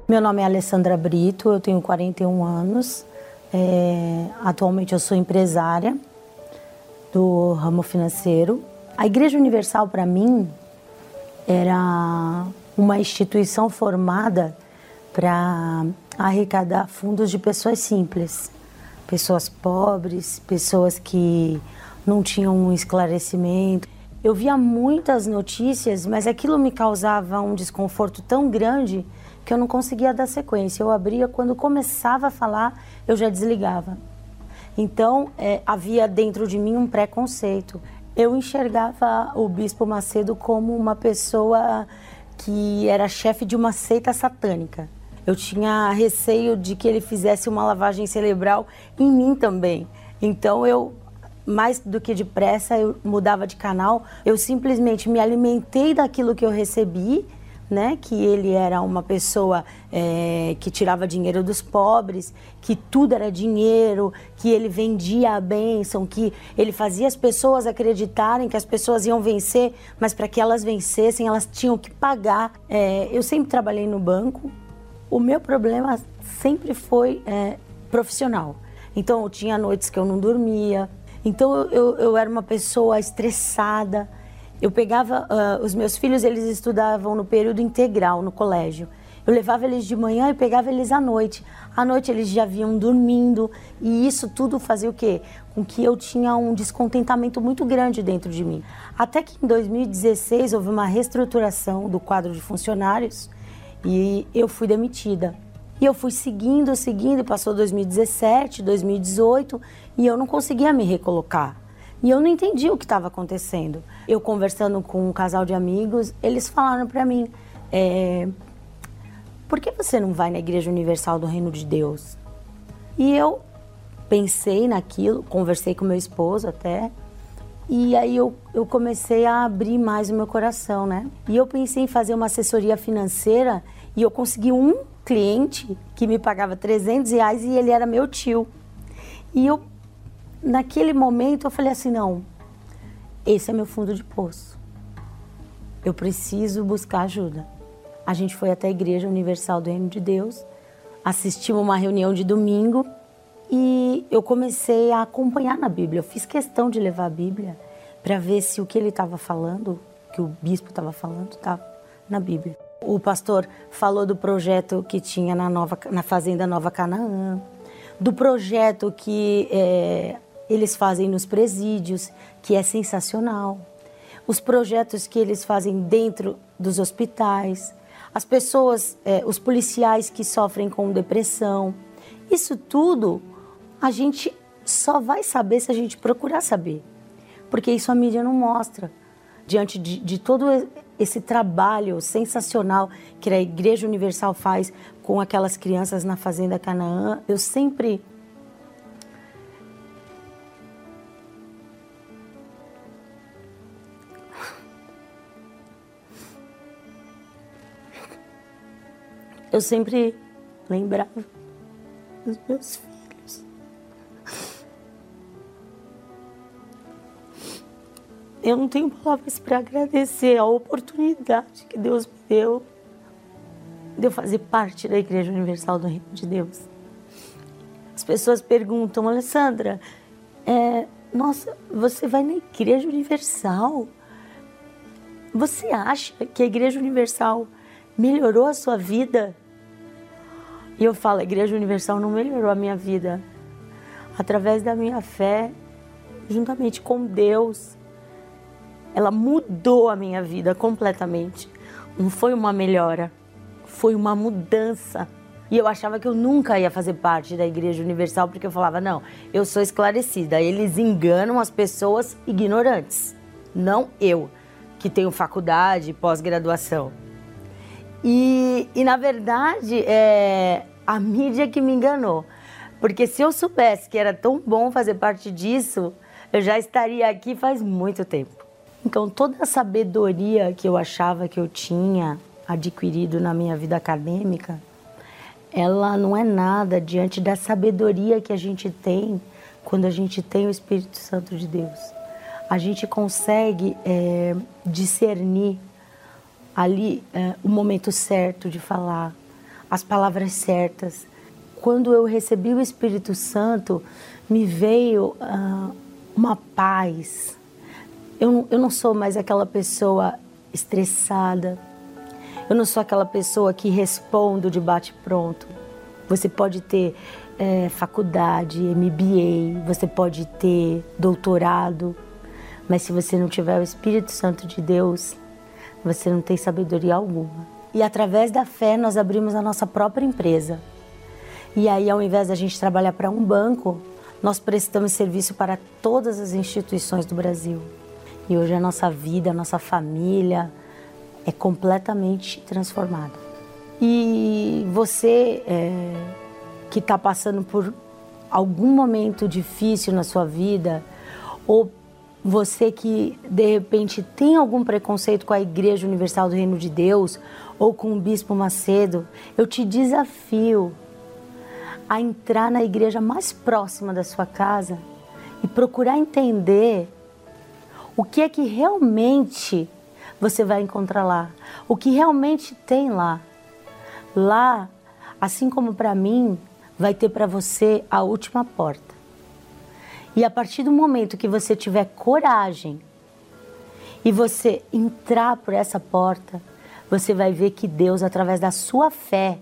Meu nome é Alessandra Brito, eu tenho 41 anos. É, atualmente eu sou empresária do ramo financeiro. A Igreja Universal, para mim, era uma instituição formada para arrecadar fundos de pessoas simples, pessoas pobres, pessoas que não tinham um esclarecimento. Eu via muitas notícias, mas aquilo me causava um desconforto tão grande que eu não conseguia dar sequência. Eu abria, quando começava a falar, eu já desligava. Então, é, havia dentro de mim um preconceito. Eu enxergava o Bispo Macedo como uma pessoa que era chefe de uma seita satânica. Eu tinha receio de que ele fizesse uma lavagem cerebral em mim também. Então, eu mais do que depressa eu mudava de canal. Eu simplesmente me alimentei daquilo que eu recebi, né? Que ele era uma pessoa é, que tirava dinheiro dos pobres, que tudo era dinheiro, que ele vendia a bênção, que ele fazia as pessoas acreditarem que as pessoas iam vencer, mas para que elas vencessem, elas tinham que pagar. É, eu sempre trabalhei no banco. O meu problema sempre foi é, profissional. Então, eu tinha noites que eu não dormia, então eu, eu era uma pessoa estressada. Eu pegava uh, os meus filhos, eles estudavam no período integral no colégio. Eu levava eles de manhã e pegava eles à noite. À noite eles já vinham dormindo e isso tudo fazia o quê? Com que eu tinha um descontentamento muito grande dentro de mim. Até que em 2016 houve uma reestruturação do quadro de funcionários e eu fui demitida. E eu fui seguindo, seguindo, passou 2017, 2018, e eu não conseguia me recolocar. E eu não entendi o que estava acontecendo. Eu conversando com um casal de amigos, eles falaram para mim: é, por que você não vai na Igreja Universal do Reino de Deus? E eu pensei naquilo, conversei com meu esposo até, e aí eu, eu comecei a abrir mais o meu coração, né? E eu pensei em fazer uma assessoria financeira e eu consegui um cliente que me pagava 300 reais e ele era meu tio. E eu, naquele momento, eu falei assim, não, esse é meu fundo de poço. Eu preciso buscar ajuda. A gente foi até a Igreja Universal do Reino de Deus, assistimos uma reunião de domingo e eu comecei a acompanhar na Bíblia. Eu fiz questão de levar a Bíblia para ver se o que ele estava falando, que o bispo estava falando, estava na Bíblia. O pastor falou do projeto que tinha na, nova, na Fazenda Nova Canaã, do projeto que é, eles fazem nos presídios, que é sensacional, os projetos que eles fazem dentro dos hospitais, as pessoas, é, os policiais que sofrem com depressão. Isso tudo a gente só vai saber se a gente procurar saber. Porque isso a mídia não mostra. Diante de, de todo esse trabalho sensacional que a Igreja Universal faz com aquelas crianças na Fazenda Canaã, eu sempre [laughs] eu sempre lembrava dos meus filhos. Eu não tenho palavras para agradecer a oportunidade que Deus me deu de eu fazer parte da Igreja Universal do Reino de Deus. As pessoas perguntam, Alessandra, é, nossa, você vai na Igreja Universal? Você acha que a Igreja Universal melhorou a sua vida? E eu falo, a Igreja Universal não melhorou a minha vida. Através da minha fé, juntamente com Deus, ela mudou a minha vida completamente. Não foi uma melhora, foi uma mudança. E eu achava que eu nunca ia fazer parte da Igreja Universal porque eu falava: não, eu sou esclarecida. Eles enganam as pessoas ignorantes, não eu, que tenho faculdade, pós-graduação. E, e, na verdade, é a mídia que me enganou. Porque se eu soubesse que era tão bom fazer parte disso, eu já estaria aqui faz muito tempo. Então, toda a sabedoria que eu achava que eu tinha adquirido na minha vida acadêmica, ela não é nada diante da sabedoria que a gente tem quando a gente tem o Espírito Santo de Deus. A gente consegue é, discernir ali é, o momento certo de falar, as palavras certas. Quando eu recebi o Espírito Santo, me veio uh, uma paz, eu, eu não sou mais aquela pessoa estressada. Eu não sou aquela pessoa que respondo de bate-pronto. Você pode ter é, faculdade, MBA, você pode ter doutorado, mas se você não tiver o Espírito Santo de Deus, você não tem sabedoria alguma. E através da fé nós abrimos a nossa própria empresa. E aí, ao invés da gente trabalhar para um banco, nós prestamos serviço para todas as instituições do Brasil. E hoje a nossa vida, a nossa família é completamente transformada. E você é, que está passando por algum momento difícil na sua vida, ou você que de repente tem algum preconceito com a Igreja Universal do Reino de Deus ou com o Bispo Macedo, eu te desafio a entrar na igreja mais próxima da sua casa e procurar entender o que é que realmente você vai encontrar lá, o que realmente tem lá. Lá, assim como para mim, vai ter para você a última porta. E a partir do momento que você tiver coragem e você entrar por essa porta, você vai ver que Deus, através da sua fé,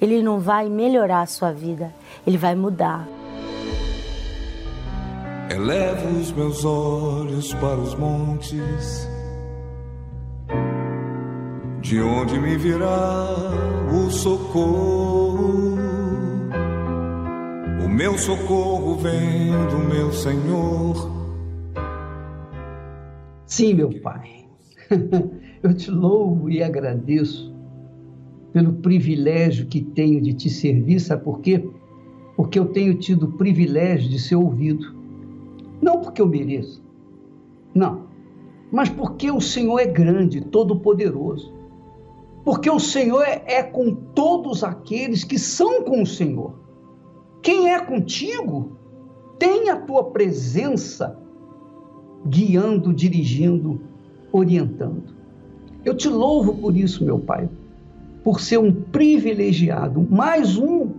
Ele não vai melhorar a sua vida, Ele vai mudar. Elevo os meus olhos para os montes, de onde me virá o socorro? O meu socorro vem do meu Senhor. Sim, meu Pai. [laughs] Eu te louvo e agradeço pelo privilégio que tenho de te servir, sabe por quê? Porque eu tenho tido o privilégio de ser ouvido. Não porque eu mereço, não, mas porque o Senhor é grande, todo-poderoso. Porque o Senhor é, é com todos aqueles que são com o Senhor. Quem é contigo tem a tua presença guiando, dirigindo, orientando. Eu te louvo por isso, meu Pai, por ser um privilegiado, mais um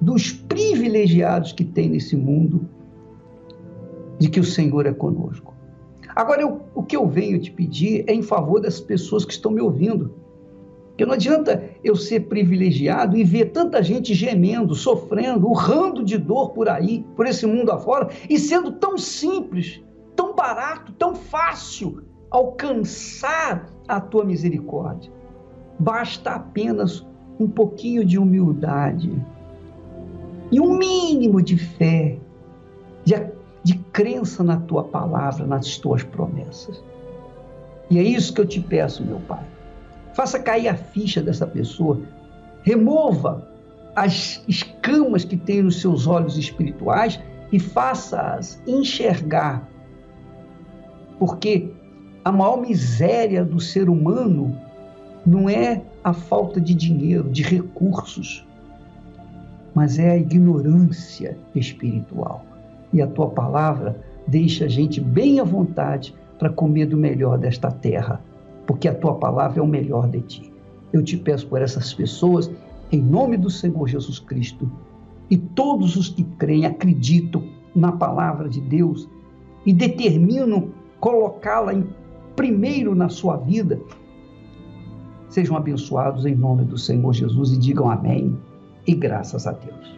dos privilegiados que tem nesse mundo, de que o Senhor é conosco. Agora, eu, o que eu venho te pedir é em favor das pessoas que estão me ouvindo. Porque não adianta eu ser privilegiado e ver tanta gente gemendo, sofrendo, urrando de dor por aí, por esse mundo afora, e sendo tão simples, tão barato, tão fácil alcançar a tua misericórdia. Basta apenas um pouquinho de humildade e um mínimo de fé, de, de crença na tua palavra, nas tuas promessas. E é isso que eu te peço, meu Pai faça cair a ficha dessa pessoa, remova as escamas que tem nos seus olhos espirituais e faça-as enxergar. Porque a maior miséria do ser humano não é a falta de dinheiro, de recursos, mas é a ignorância espiritual. E a tua palavra deixa a gente bem à vontade para comer do melhor desta terra porque a tua palavra é o melhor de ti. Eu te peço por essas pessoas, em nome do Senhor Jesus Cristo, e todos os que creem, acreditam na palavra de Deus e determinam colocá-la em primeiro na sua vida, sejam abençoados em nome do Senhor Jesus e digam amém e graças a Deus.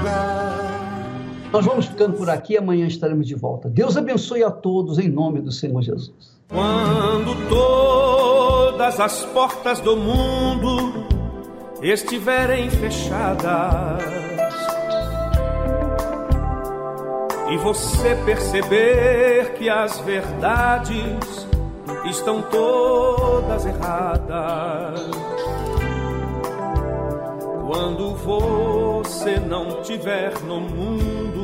Nós vamos ficando por aqui, amanhã estaremos de volta. Deus abençoe a todos em nome do Senhor Jesus. Quando todas as portas do mundo estiverem fechadas e você perceber que as verdades estão todas erradas. Quando você não tiver no mundo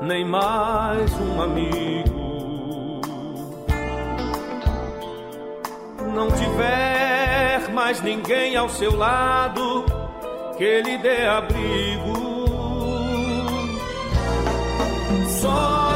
nem mais um amigo. Não tiver mais ninguém ao seu lado que lhe dê abrigo, só